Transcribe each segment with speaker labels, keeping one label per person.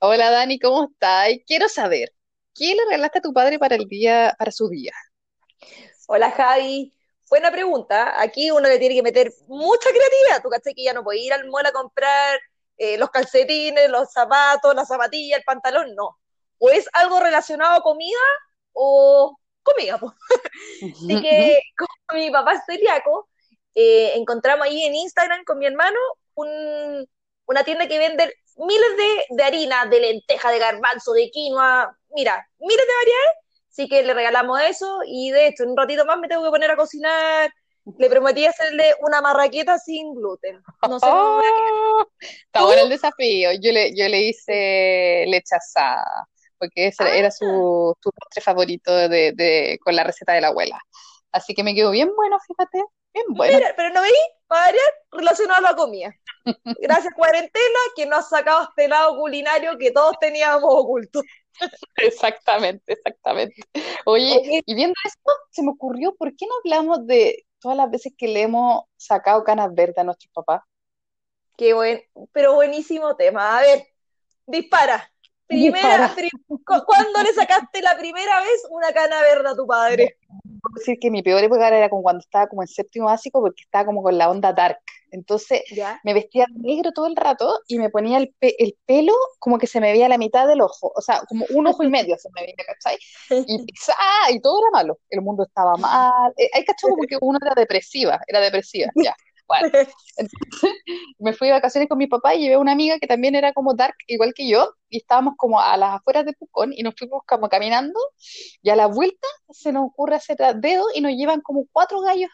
Speaker 1: Hola Dani, ¿cómo estás? Quiero saber, ¿qué le regalaste a tu padre para el día, para su día?
Speaker 2: Hola Javi, buena pregunta. Aquí uno le tiene que meter mucha creatividad. Tú caché que ya no puede ir al mall a comprar eh, los calcetines, los zapatos, la zapatilla, el pantalón, no. O es algo relacionado a comida o comida. pues. Así que como mi papá es celíaco, eh, encontramos ahí en Instagram con mi hermano un- una tienda que vende miles de, de harina, de lenteja, de garbanzo, de quinoa, mira, miles de variedades. Así que le regalamos eso y de hecho en un ratito más me tengo que poner a cocinar. Le prometí hacerle una marraqueta sin gluten. No sé.
Speaker 1: ¡Oh! Está bueno el desafío. Yo le, yo le hice leche asada, porque ese era
Speaker 2: Ah,
Speaker 1: su, su postre favorito de, de- con la receta de la abuela. Así que me quedó bien bueno, fíjate, bien bueno.
Speaker 2: mira, pero no veí, para variar, relacionado a la comida. Gracias cuarentena que nos ha sacado este lado culinario que todos teníamos oculto.
Speaker 1: Exactamente, exactamente. Oye,
Speaker 2: Oye,
Speaker 1: y viendo esto, se me ocurrió, ¿por qué no hablamos de todas las veces que le hemos sacado canas verdes a nuestros papás?
Speaker 2: qué buen, pero buenísimo tema. A ver, dispara. Primera, pri- ¿cu- ¿cuándo le sacaste la primera vez una cana verde a tu padre?
Speaker 1: decir que mi peor época era como cuando estaba como en séptimo básico porque estaba como con la onda dark. Entonces
Speaker 2: Ya.
Speaker 1: me vestía de negro todo el rato y me ponía el, pe- el pelo como que se me veía la mitad del ojo, o sea, como un ojo y medio se me veía, ¿cachai? Y, ¡ah! y todo era malo, el mundo estaba mal, eh, hay cachado como que uno era depresiva, era depresiva, ya. Bueno, entonces me fui de vacaciones con mi papá y llevé a una amiga que también era como dark, igual que yo, y estábamos como a las afueras de Pucón y nos fuimos como caminando y a la vuelta se nos ocurre hacer dedo y nos llevan como cuatro gallos,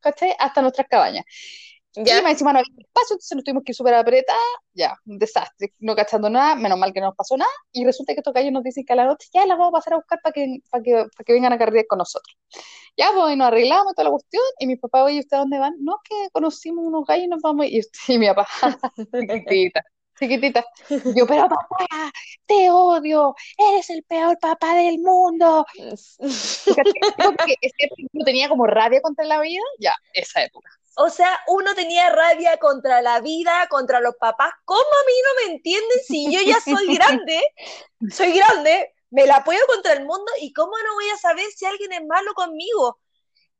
Speaker 1: ¿cachai? Hasta nuestras cabañas. Y
Speaker 2: Ya.
Speaker 1: más encima no había espacio, entonces nos tuvimos que ir súper apretadas, ya, un desastre, no cachando nada, menos mal que no nos pasó nada, y resulta que estos gallos nos dicen que a la noche ya las vamos a pasar a buscar para que, para que, para que vengan a carretear con nosotros. Ya, pues, y nos arreglamos toda la cuestión, y mi papá, oye, ¿ustedes dónde van? No, que conocimos unos gallos y nos vamos, y, y mi papá, chiquitita, yo, pero papá, te odio, eres el peor papá del mundo, es que yo tenía como rabia contra la vida, ya, esa época.
Speaker 2: O sea, uno tenía rabia contra la vida, contra los papás. ¿Cómo a mí no me entienden si yo ya soy grande? Soy grande, me la puedo contra el mundo y cómo no voy a saber si alguien es malo conmigo.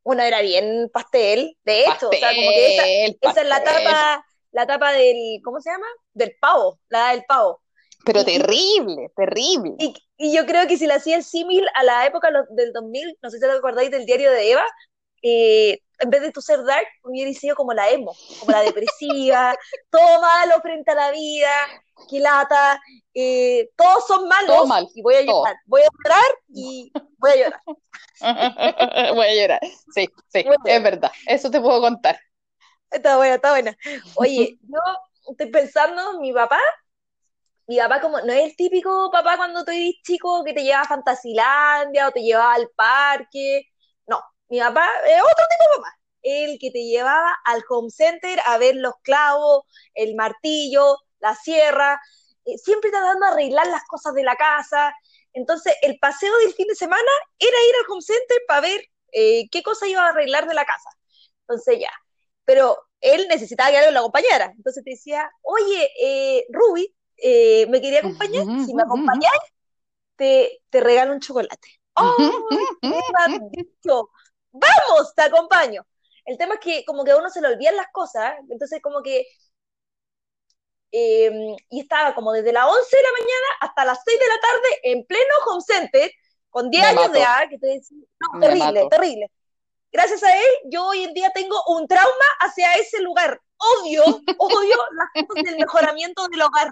Speaker 2: Uno era bien pastel, de hecho, o sea, como que esa,
Speaker 1: Pastel,
Speaker 2: esa es la
Speaker 1: pastel.
Speaker 2: La tapa del, ¿cómo se llama? Del pavo, la edad del pavo.
Speaker 1: Pero
Speaker 2: Y,
Speaker 1: terrible, terrible.
Speaker 2: y, y, yo creo que si le hacía el símil a la época lo- del 2000, no sé si te acordáis del diario de Eva, eh, en vez de tú ser dark, hubiera sido como la emo, como la depresiva, todo malo frente a la vida, que lata, eh, todos son
Speaker 1: Todo
Speaker 2: malos
Speaker 1: mal,
Speaker 2: y voy a
Speaker 1: todo.
Speaker 2: llorar, voy a llorar y voy a llorar.
Speaker 1: Voy a llorar. Sí, sí, es verdad. Eso te puedo contar.
Speaker 2: Está buena, está buena. Oye, yo estoy pensando, mi papá, mi papá como no es el típico papá cuando tú eres chico que te lleva a Fantasilandia o te llevaba al parque. No, mi papá es otro tipo de papá. El que te llevaba al home center a ver los clavos, el martillo, la sierra, siempre tratando de arreglar las cosas de la casa. Entonces, el paseo del fin de semana era ir al home center para ver eh, qué cosa iba a arreglar de la casa. Entonces, ya. Pero él necesitaba que alguien lo acompañara. Entonces te decía, oye, eh, Ruby, eh, ¿me quería acompañar? Si me acompañáis, te, te regalo un chocolate. ¡Ay, qué maravilloso! ¡Vamos! Te acompaño. El tema es que como que a uno se le olvidan las cosas, entonces como que... eh, y estaba como desde las 11 de la mañana hasta las 6 de la tarde en pleno home center, con 10
Speaker 1: Me
Speaker 2: años de edad, que te decía, no, terrible, terrible. Gracias a él, yo hoy en día tengo un trauma hacia ese lugar. Odio, odio las cosas del mejoramiento del hogar.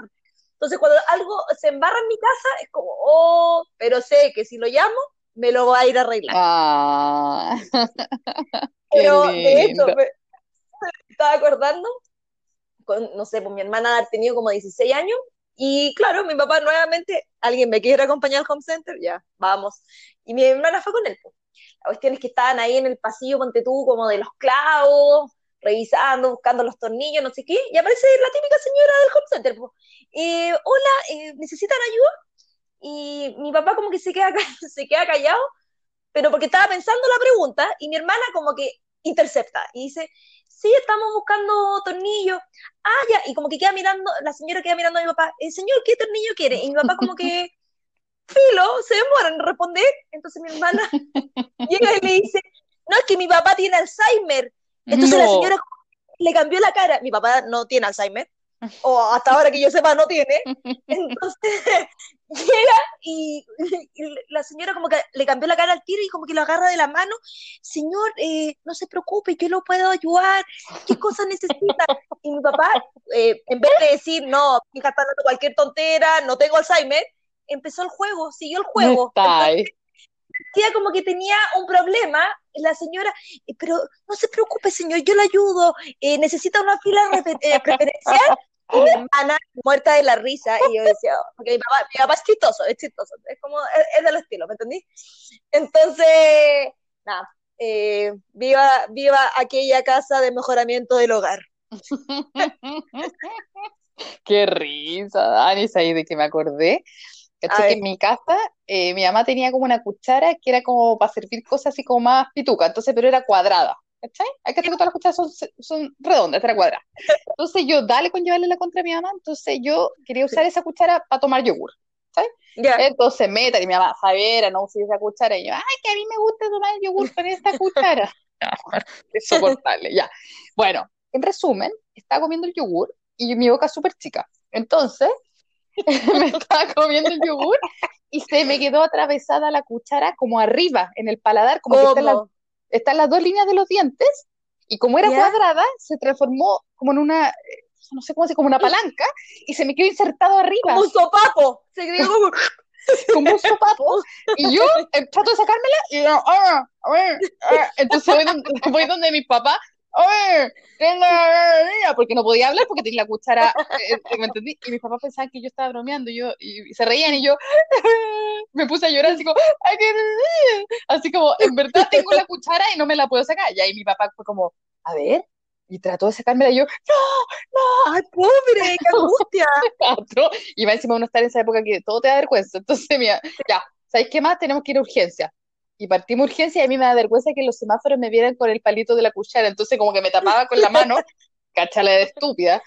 Speaker 2: Entonces, cuando algo se embarra en mi casa, es como, oh, pero sé que si lo llamo, me lo va a ir a arreglar.
Speaker 1: Ah,
Speaker 2: Pero de hecho,
Speaker 1: lindo.
Speaker 2: me estaba acordando, con, no sé, pues mi hermana ha tenido como 16 años, y claro, mi papá nuevamente, alguien me quiere acompañar al home center, ya, vamos. Y mi hermana fue con él. pues. La cuestión es que estaban ahí en el pasillo, ponte tú, como de los clavos, revisando, buscando los tornillos, no sé qué, y aparece la típica señora del home center. pues. Eh, hola, eh, ¿necesitan ayuda? Y mi papá como que se queda, se queda callado, pero porque estaba pensando la pregunta, y mi hermana como que intercepta y dice, sí, estamos buscando tornillos. Ah, ya, y como que queda mirando, la señora queda mirando a mi papá, el señor, ¿qué tornillo quiere? Y mi papá como que, filo, se demora en responder. Entonces mi hermana llega y le dice, no, es que mi papá tiene Alzheimer. Entonces la señora le cambió la cara. Mi papá no tiene Alzheimer, o hasta ahora que yo sepa no tiene. Entonces llega y, la señora como que le cambió la cara al tiro y como que lo agarra de la mano. Señor, eh, no se preocupe, yo lo puedo ayudar. ¿Qué cosa necesita? Y mi papá, eh, en vez de decir, no, hija está dando cualquier tontera, no tengo Alzheimer, empezó el juego, siguió el juego. decía como que tenía un problema, la señora, eh, pero no se preocupe, señor, yo le ayudo, necesita una fila preferencial, y mi hermana muerta de la risa, y yo decía, porque mi papá, mi papá es chistoso, es chistoso, es como, es, del estilo, ¿me entendí? Entonces, nada, eh, viva, viva aquella casa de mejoramiento del hogar.
Speaker 1: Qué risa, Dani, ahí de que me acordé. Que en mi casa eh, mi mamá tenía como una cuchara que era como para servir cosas así como más pituca, entonces, pero era cuadrada. ¿Cachai? Hay que hacer que todas las cucharas son, son redondas, era cuadrada. Entonces yo, dale con llevarle la contra a mi mamá, entonces yo quería usar esa cuchara para tomar yogur. ¿sabes? Entonces meta y mi mamá, Javiera, no usé esa cuchara. Y yo, ay, que a mí me gusta tomar yogur con esta cuchara. es soportable, ya. Bueno, en resumen, estaba comiendo el yogur y mi boca es súper chica. Entonces, me estaba comiendo el yogur y se me quedó atravesada la cuchara como arriba, en el paladar, como que está en la, están las dos líneas de los dientes y como era cuadrada, se transformó como en una, eh, no sé cómo se como una palanca y se me quedó insertado arriba.
Speaker 2: Como un sopapo, se quedó como...
Speaker 1: como un sopapo. Y yo eh, trato de sacármela y yo, ah, ah, entonces voy donde, voy donde mi papá ¡Oye! Porque no podía hablar porque tenía la cuchara, eh, ¿me entendí? Y mis papás pensaban que yo estaba bromeando y, yo, y se reían y yo me puse a llorar así como, así como, en verdad tengo la cuchara y no me la puedo sacar. Y ahí mi papá fue como, a ver, y trató de sacármela y yo, no,
Speaker 2: no, ay, pobre, qué angustia.
Speaker 1: y va encima uno estar en esa época que todo te da vergüenza. Entonces, mira, ya, ¿sabéis qué más? Tenemos que ir a urgencia y partimos urgencia y a mí me da vergüenza que los semáforos me vieran con el palito de la cuchara, entonces como que me tapaba con la mano, cachala de estúpida,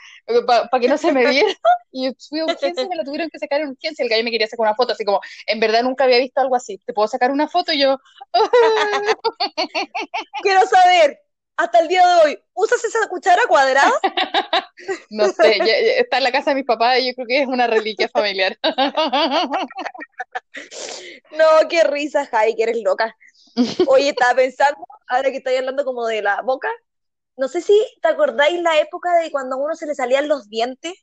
Speaker 1: para que no se me viera, y fui a urgencia y me lo tuvieron que sacar en urgencia, el gallo me quería sacar una foto, así como, en verdad nunca había visto algo así, ¿te puedo sacar una foto? Y yo,
Speaker 2: quiero saber, hasta el día de hoy, ¿usas esa cuchara cuadrada?
Speaker 1: no sé, está en la casa de mis papás y yo creo que es una reliquia familiar.
Speaker 2: No, qué risa, Jai, que eres loca. Oye, estaba pensando, ahora que estoy hablando como de la boca, no sé si te acordáis la época de cuando a uno se le salían los dientes.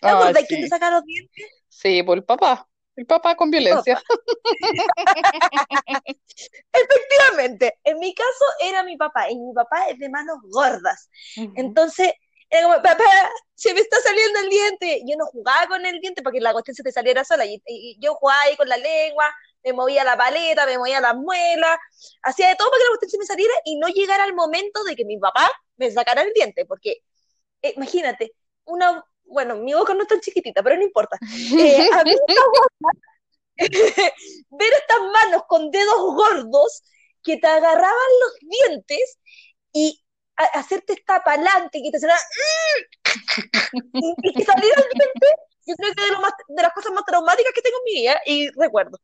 Speaker 2: ¿Te ah, acordáis quién te saca los dientes?
Speaker 1: Sí, por el papá. El papá con violencia.
Speaker 2: Efectivamente, en mi caso era mi papá, y mi papá es de manos gordas. Entonces, era como, papá, se me está saliendo el diente. Yo no jugaba con el diente porque la cuestión se te saliera sola. Y, yo jugaba ahí con la lengua, me movía la paleta, me movía la muela, hacía de todo para que la cuestión se me saliera y no llegara el momento de que mi papá me sacara el diente. Porque, eh, imagínate, una bueno, mi boca no es tan chiquitita, pero no importa. Eh, a mí ver estas manos con dedos gordos que te agarraban los dientes y hacerte esta palanca y que te saliera y, que saliera el diente, yo creo que de, de las cosas más traumáticas que tengo en mi vida y recuerdo.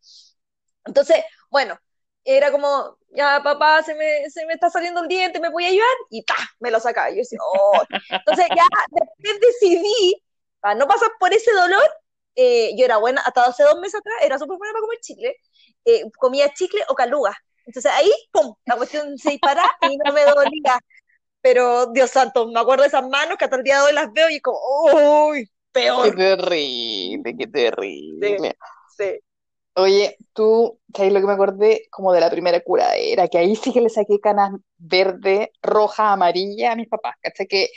Speaker 2: Entonces, bueno, era como, ya papá, se me, se me está saliendo el diente, ¿me voy a ayudar? Y ta, me lo sacaba. Y yo decía, oh. Entonces ya después decidí, para no pasar por ese dolor, eh, yo era buena, hasta hace dos meses atrás, era súper buena para comer chicle, eh, comía chicle o caluga. Entonces ahí, ¡pum!, la cuestión se dispara y no me dolía. Pero, Dios santo, me acuerdo de esas manos que hasta el día de hoy las veo y es como, ¡uy! Peor.
Speaker 1: Qué terrible, qué terrible. sí. Oye, tú, ¿sabes lo que me acordé? Como de la primera curadera, que ahí sí que le saqué canas verde, roja, amarilla a mis papás, ¿cachai? Que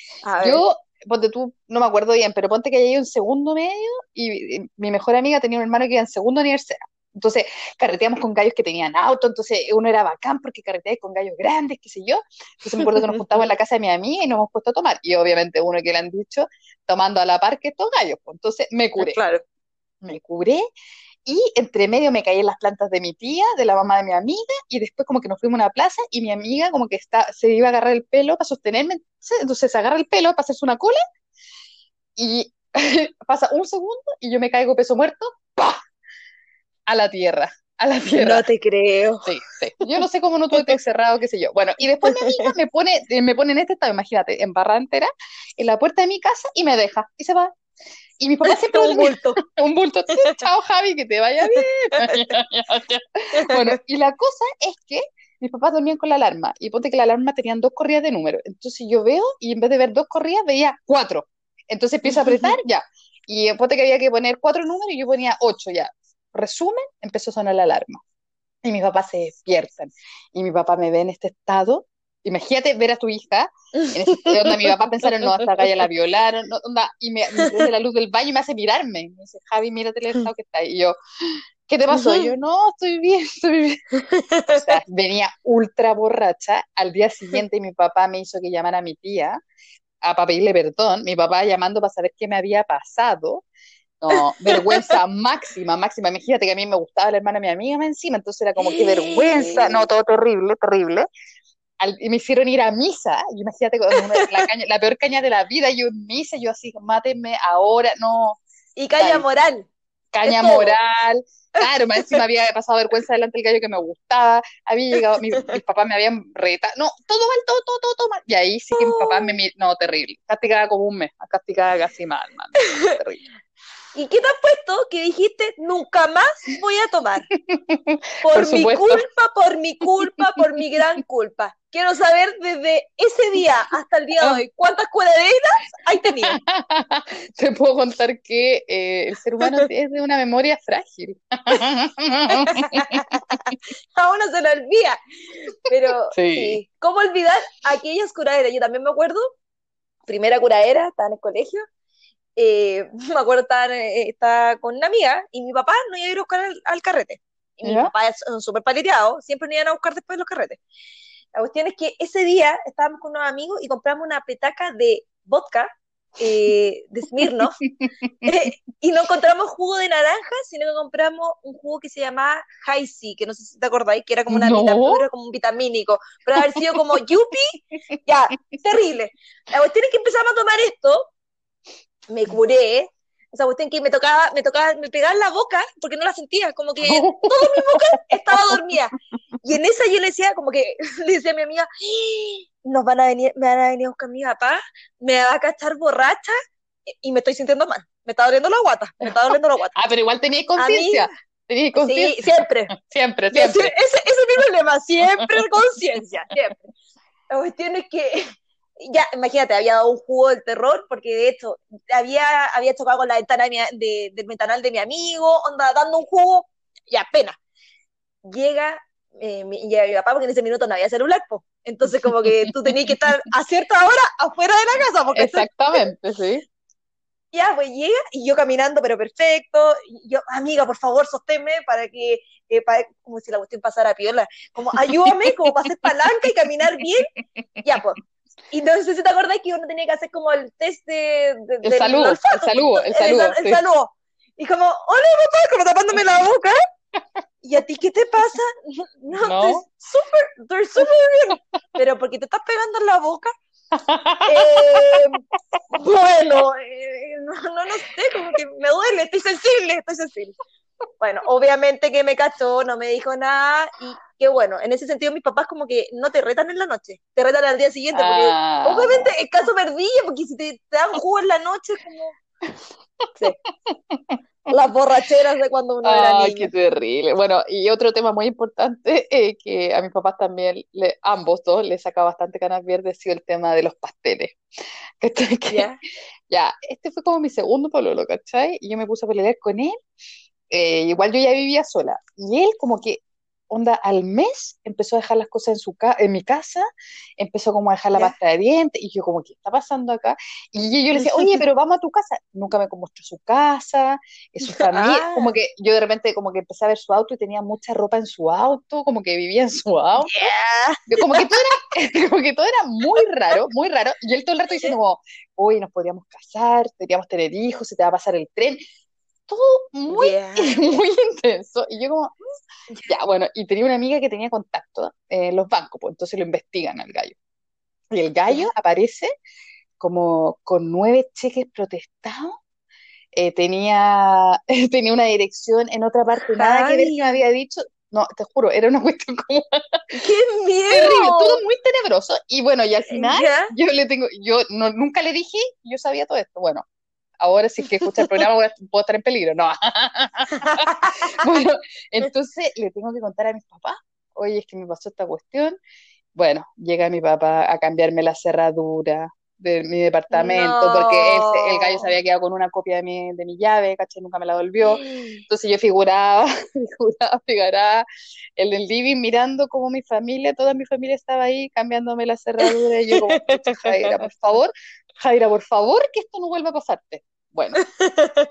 Speaker 1: yo, ponte tú, no me acuerdo bien, pero ponte que hay un segundo medio y, mi mejor amiga tenía un hermano que iba en segundo universidad. Entonces, carreteamos con gallos que tenían auto, entonces uno era bacán porque carreteaba con gallos grandes, qué sé yo. Entonces me acuerdo que nos juntamos en la casa de mi amiga y nos hemos puesto a tomar. Y obviamente uno que le han dicho, tomando a la par que estos gallos. Pues. Entonces me curé.
Speaker 2: Claro.
Speaker 1: Me curé y entre medio me caí en las plantas de mi tía, de la mamá de mi amiga, y después como que nos fuimos a una plaza y mi amiga como que está, se iba a agarrar el pelo para sostenerme, entonces se agarra el pelo para hacerse una cola y pasa un segundo y yo me caigo peso muerto. A la tierra a la tierra.
Speaker 2: No te creo.
Speaker 1: Sí, sí. Yo no sé cómo no tuve que cerrado, qué sé yo. Bueno, y después mi amiga me pone, me pone en este estado, imagínate, en barra entera, en la puerta de mi casa y me deja y se va. Y mi papá siempre...
Speaker 2: un bulto.
Speaker 1: un bulto. Chao, Javi, que te vaya bien. bueno, y la cosa es que mis papás dormían con la alarma y ponte que la alarma tenían dos corridas de número. Entonces yo veo y en vez de ver dos corridas veía cuatro. Entonces empiezo a apretar ya. Y ponte que había que poner cuatro números y yo ponía ocho ya. Resumen, empezó a sonar la alarma. Y mis papás se despiertan. Y mi papá me ve en este estado Imagínate ver a tu hija, en ese, donde mi papá pensaron, no, hasta acá ya la violaron, no, onda, y me, la luz del baño y me hace mirarme. Me dice, Javi, mírate el estado que está. Y yo, ¿qué te pasó? Y yo, no, estoy bien, estoy bien. O sea, venía ultra borracha. Al día siguiente mi papá me hizo que llamara a mi tía a, para pedirle perdón. Mi papá llamando para saber qué me había pasado. No, vergüenza máxima, máxima. Imagínate que a mí me gustaba la hermana de mi amiga encima, entonces era como que vergüenza. No, todo terrible, terrible y me hicieron ir a misa, y imagínate la, la, peor caña de la vida, yo en misa, yo así, mátenme ahora, no.
Speaker 2: Y caña moral.
Speaker 1: Caña moral, claro, más encima había pasado vergüenza delante del gallo que me gustaba, había llegado, mis, papás me habían reta, no, todo mal, todo, todo, todo, todo mal, y ahí sí que mis papás me, no, terrible, castigada como un mes, castigada casi mal, man, terrible.
Speaker 2: ¿Y qué te has puesto que dijiste nunca más voy a tomar? Por, mi culpa, por mi culpa, por mi gran culpa. Quiero saber desde ese día hasta el día de hoy, ¿cuántas cuadras hay tenido?
Speaker 1: Te puedo contar que eh, el ser humano es de una memoria frágil.
Speaker 2: A uno se lo olvida. Pero sí. ¿cómo olvidar aquellas curaderas? Yo también me acuerdo, primera curadera, estaba en el colegio, eh, me acuerdo estar, eh, estaba con una amiga y mi papá no iba a ir a buscar al, carrete. Y mi papá es súper paleteado, siempre nos iban a buscar después de los carretes. La cuestión es que ese día estábamos con unos amigos y compramos una petaca de vodka eh, de Smirnoff y no encontramos jugo de naranja, sino que compramos un jugo que se llamaba High que no sé si te acordáis, que era como una vitamina, como un vitamínico, pero haber sido como yupi, ya, terrible. La cuestión es que empezamos a tomar esto me curé, o sea, cuestión que me tocaba, me tocaba, me pegaba en la boca porque no la sentía, como que toda mi boca estaba dormida. Y en esa yo le decía, como que le decía a mi amiga, ¡Ah! nos van a venir, me van a venir a buscar mi papá, me va a cachar borracha y me estoy sintiendo mal. Me está doliendo la guata, me está doliendo la guata.
Speaker 1: Ah, pero igual tenía conciencia.
Speaker 2: Sí, siempre.
Speaker 1: siempre, siempre.
Speaker 2: Ese, ese, es mi problema, siempre conciencia, siempre. La cuestión es que ya, imagínate, había dado un jugo del terror, porque de hecho había, había chocado con la ventana de del ventanal de mi amigo, onda, dando un jugo, ya, pena. Llega, eh, mi, llega mi papá, porque en ese minuto no había celular, pues. Entonces, como que tú tenías que estar a cierta hora afuera de la casa. Porque
Speaker 1: Exactamente, sí.
Speaker 2: Ya, pues llega y yo caminando, pero perfecto. Y yo, amiga, por favor, sosténme para que, eh, como si la cuestión pasara a piola. Como, ayúdame, como para hacer palanca y caminar bien. Ya, pues, y no sé si te acuerdas que uno tenía que hacer como el test de,
Speaker 1: el, saludo, el saludo, el saludo,
Speaker 2: el, saludo. Y como, hola papá, como tapándome la boca. ¿Y a ti qué te pasa? No, no. súper, estoy súper bien. Pero porque te estás pegando en la boca. eh, bueno, eh, no, no, no sé, como que me duele, estoy sensible, estoy sensible. Bueno, obviamente que me cachó, no me dijo nada y qué bueno. En ese sentido, mis papás como que no te retan en la noche, te retan al día siguiente. Porque, ah. Obviamente, el caso perdilla, porque si te, dan jugo en la noche, como. Sí. Las borracheras de cuando uno era
Speaker 1: niño. qué terrible. Bueno, y otro tema muy importante eh, que a mis papás también, le, ambos dos, les saca bastante canas verdes, ha sido el tema de los pasteles. Que, ya, este fue como mi segundo pololo, ¿cachai? Y yo me puse a pelear con él eh, igual yo ya vivía sola. Y él como que, onda, al mes empezó a dejar las cosas en, su en mi casa, empezó como a dejar la pasta de dientes, y yo como, ¿qué está pasando acá? Y yo, le decía, oye, pero vamos a tu casa. Nunca me mostró su casa, su familia, como que yo de repente como que empecé a ver su auto y tenía mucha ropa en su auto, como que vivía en su auto. como, que todo era, como que todo era muy raro, muy raro. Y él todo el rato diciendo como, oye, nos podríamos casar, deberíamos tener hijos, se te va a pasar el tren todo muy, muy intenso. Y yo como, ya, bueno, y tenía una amiga que tenía contacto en los bancos, pues entonces lo investigan al gallo. Y el gallo aparece como con nueve cheques protestados. Eh, tenía, tenía una dirección en otra parte, nada que ver que me había dicho. No, te juro, era una cuestión como.
Speaker 2: ¡Qué miedo!
Speaker 1: todo muy tenebroso. Y bueno, y al final, yo le tengo, yo no, nunca le dije, yo sabía todo esto. Bueno, ahora si es que escucha el programa puedo estar en peligro. No. bueno, entonces le tengo que contar a mis papás, oye, es que me pasó esta cuestión. Bueno, llega mi papá a cambiarme la cerradura, de mi departamento, porque el gallo se había quedado con una copia de mi, de mi llave, caché, nunca me la volvió. Entonces yo figuraba, figuraba, figuraba en el living mirando como mi familia, toda mi familia estaba ahí cambiándome la cerradura y yo como, Jaira, por favor, Jaira, por favor, que esto no vuelva a pasarte. Bueno,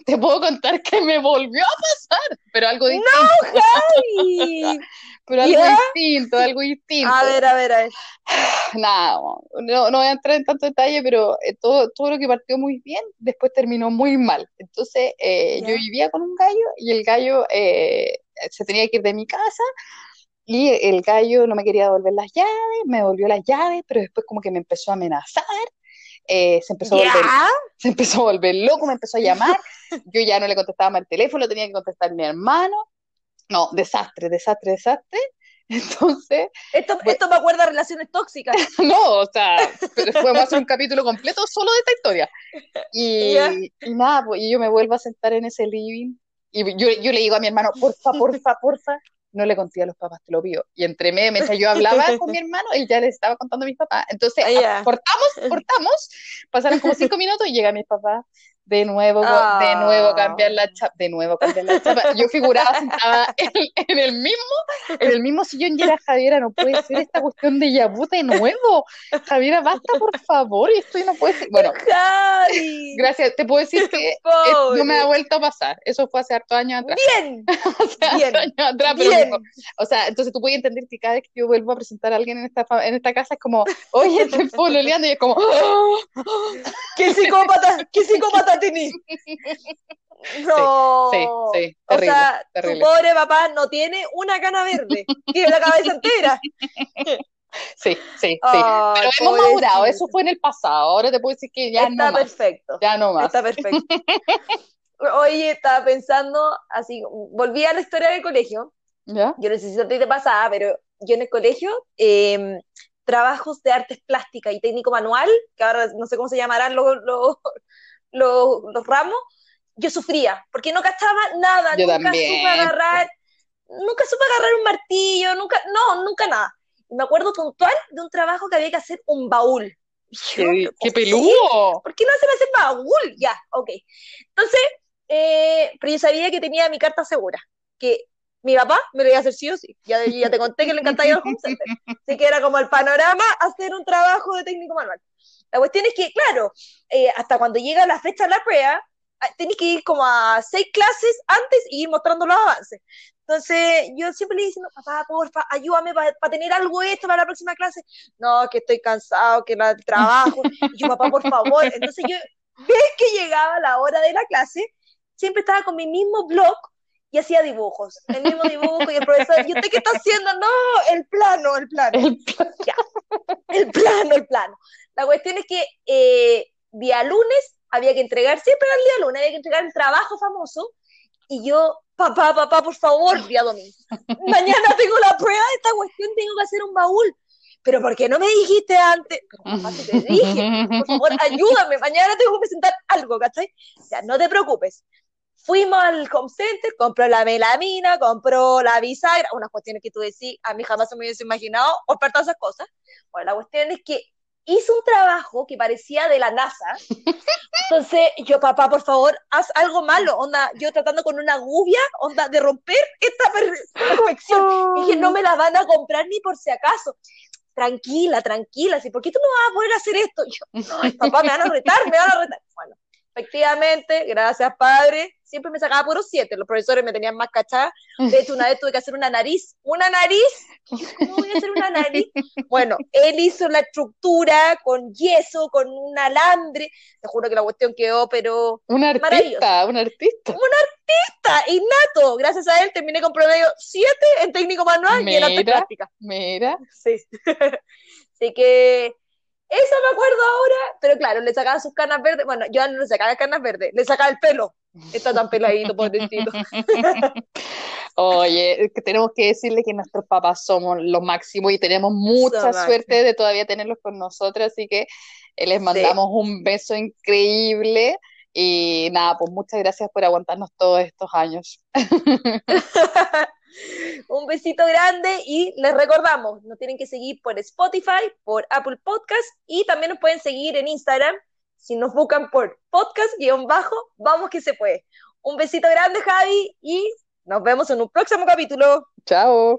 Speaker 1: te puedo contar que me volvió a pasar, pero algo distinto.
Speaker 2: ¡No,
Speaker 1: pero algo distinto, algo distinto.
Speaker 2: A ver, a ver, a ver.
Speaker 1: Nada, no, no voy a entrar en tanto detalle, pero eh, todo, todo lo que partió muy bien, después terminó muy mal. Entonces, eh, yo vivía con un gallo y el gallo eh, se tenía que ir de mi casa y el gallo no me quería devolver las llaves, me devolvió las llaves, pero después como que me empezó a amenazar eh, se, empezó a volver, se empezó a volver loco, me empezó a llamar, yo ya no le contestaba más el teléfono, tenía que contestar mi hermano, no, desastre, desastre, desastre. Entonces.
Speaker 2: Esto, esto me acuerda a relaciones tóxicas.
Speaker 1: no, o sea, podemos hacer un capítulo completo solo de esta historia. Y, y nada, pues, y yo me vuelvo a sentar en ese living. Y yo, yo le digo a mi hermano, porfa, porfa, porfa, no le conté a los papás, te lo pido. Y entre medio, mientras yo hablaba con mi hermano, él ya le estaba contando a mis papás. Entonces, ah, cortamos, cortamos, pasaron como cinco minutos y llega mi papá de nuevo, de nuevo cambiar la chapa, de nuevo cambiar la chapa. Yo figuraba sentada en, el mismo, en el mismo sillón y era Javiera, no puede ser esta cuestión de Yabu de nuevo. Javiera, basta por favor, esto no puede ser. Bueno, gracias, te puedo decir que no me ha vuelto a pasar. Eso fue hace hartos años atrás.
Speaker 2: Bien, bien, años atrás,
Speaker 1: bien. o sea, entonces tú puedes entender que cada vez que yo vuelvo a presentar a alguien en esta, en esta casa es como, oye, estoy pololeando y es como,
Speaker 2: ¡qué psicópata, qué psicópata No.
Speaker 1: Sí, sí, terrible, o sea,
Speaker 2: tu pobre papá no tiene una cana verde, tiene la cabeza entera.
Speaker 1: Sí, sí, sí. Pero hemos madurado, eso fue en el pasado. Ahora te puedo decir que ya
Speaker 2: Está
Speaker 1: no
Speaker 2: perfecto.
Speaker 1: Ya no más.
Speaker 2: Está perfecto. Oye, estaba pensando, así, volví a la historia del colegio.
Speaker 1: ¿Ya?
Speaker 2: Yo no sé si te pasaba, pero yo en el colegio, eh, trabajos de artes plásticas y técnico manual, que ahora no sé cómo se llamarán los, los, los, los ramos, yo sufría, porque no cachaba nada, nunca supe agarrar, nunca supe agarrar un martillo, nunca, no, nunca nada. me acuerdo puntual de un trabajo que había que hacer un baúl.
Speaker 1: ¡Qué, qué peludo!
Speaker 2: ¿Por qué no se me hace baúl? Ya, ok. Entonces, eh, pero yo sabía que tenía mi carta segura, que mi papá me lo iba a hacer sí o sí. Ya, ya te conté que le encantaba ir al home center. Así que era como el panorama hacer un trabajo de técnico manual. La cuestión es que, claro, eh, hasta cuando llega la fecha de la prueba, ah, tenés que ir como a seis clases antes y ir mostrando los avances. Entonces, yo siempre le diciendo, papá, porfa, ayúdame para tener algo esto para la próxima clase. No, que estoy cansado, que el trabajo. Y yo, papá, por favor. Entonces, yo, ves que llegaba la hora de la clase, siempre estaba con mi mismo blog y hacía dibujos, el mismo dibujo y el profesor, ¿y usted qué está haciendo? No, el plano, el plano. El, el plano, el plano. La cuestión es que eh, día lunes había que entregar, siempre el día lunes, había que entregar el trabajo famoso y yo, papá, papá, por favor, día domingo, mañana tengo la prueba de esta cuestión, tengo que hacer un baúl. Pero ¿por qué no me dijiste antes? Pero papá, te dije, por favor, ayúdame, mañana tengo que presentar algo, ¿cachai? Ya, no te preocupes fuimos al home center, compró la melamina, compró la bisagra, unas cuestiones que tú decís, a mí jamás se me hubiese imaginado, o para todas esas cosas. Bueno, la cuestión es que hizo un trabajo que parecía de la NASA. Entonces, yo, papá, por favor, haz algo malo. Onda, yo tratando con una gubia, onda, de romper esta perfección. Dije, no me la van a comprar ni por si acaso. Tranquila, tranquila, ¿sí? ¿por qué tú no vas a poder hacer esto? yo, papá, me van a retar, me van a retar. Bueno, efectivamente, gracias, padre, siempre me sacaba puros siete, los profesores me tenían más cachada. De hecho, una vez tuve que hacer una nariz. ¿Una nariz? ¿Cómo voy a hacer una nariz? Bueno, él hizo la estructura con yeso, con un alambre. Te juro que la cuestión quedó, pero.
Speaker 1: Un artista, un artista.
Speaker 2: Un artista innato. Gracias a él terminé con promedio 7 en técnico manual y en arte práctica.
Speaker 1: Mira.
Speaker 2: Sí. Así que eso me acuerdo ahora, pero claro, le sacaba sus canas verdes. Bueno, yo no le sacaba canas verdes, le sacaba el pelo. Está tan peladito, pobrecito.
Speaker 1: Oye, tenemos que decirle que nuestros papás somos lo máximo y tenemos mucha suerte de todavía tenerlos con nosotros, así que eh, les mandamos un beso increíble y nada, pues muchas gracias por aguantarnos todos estos años.
Speaker 2: un besito grande y les recordamos, nos tienen que seguir por Spotify, por Apple Podcast y también nos pueden seguir en Instagram. Si nos buscan por podcast-bajo, vamos que se puede. Un besito grande, Javi, y nos vemos en un próximo capítulo.
Speaker 1: Chao.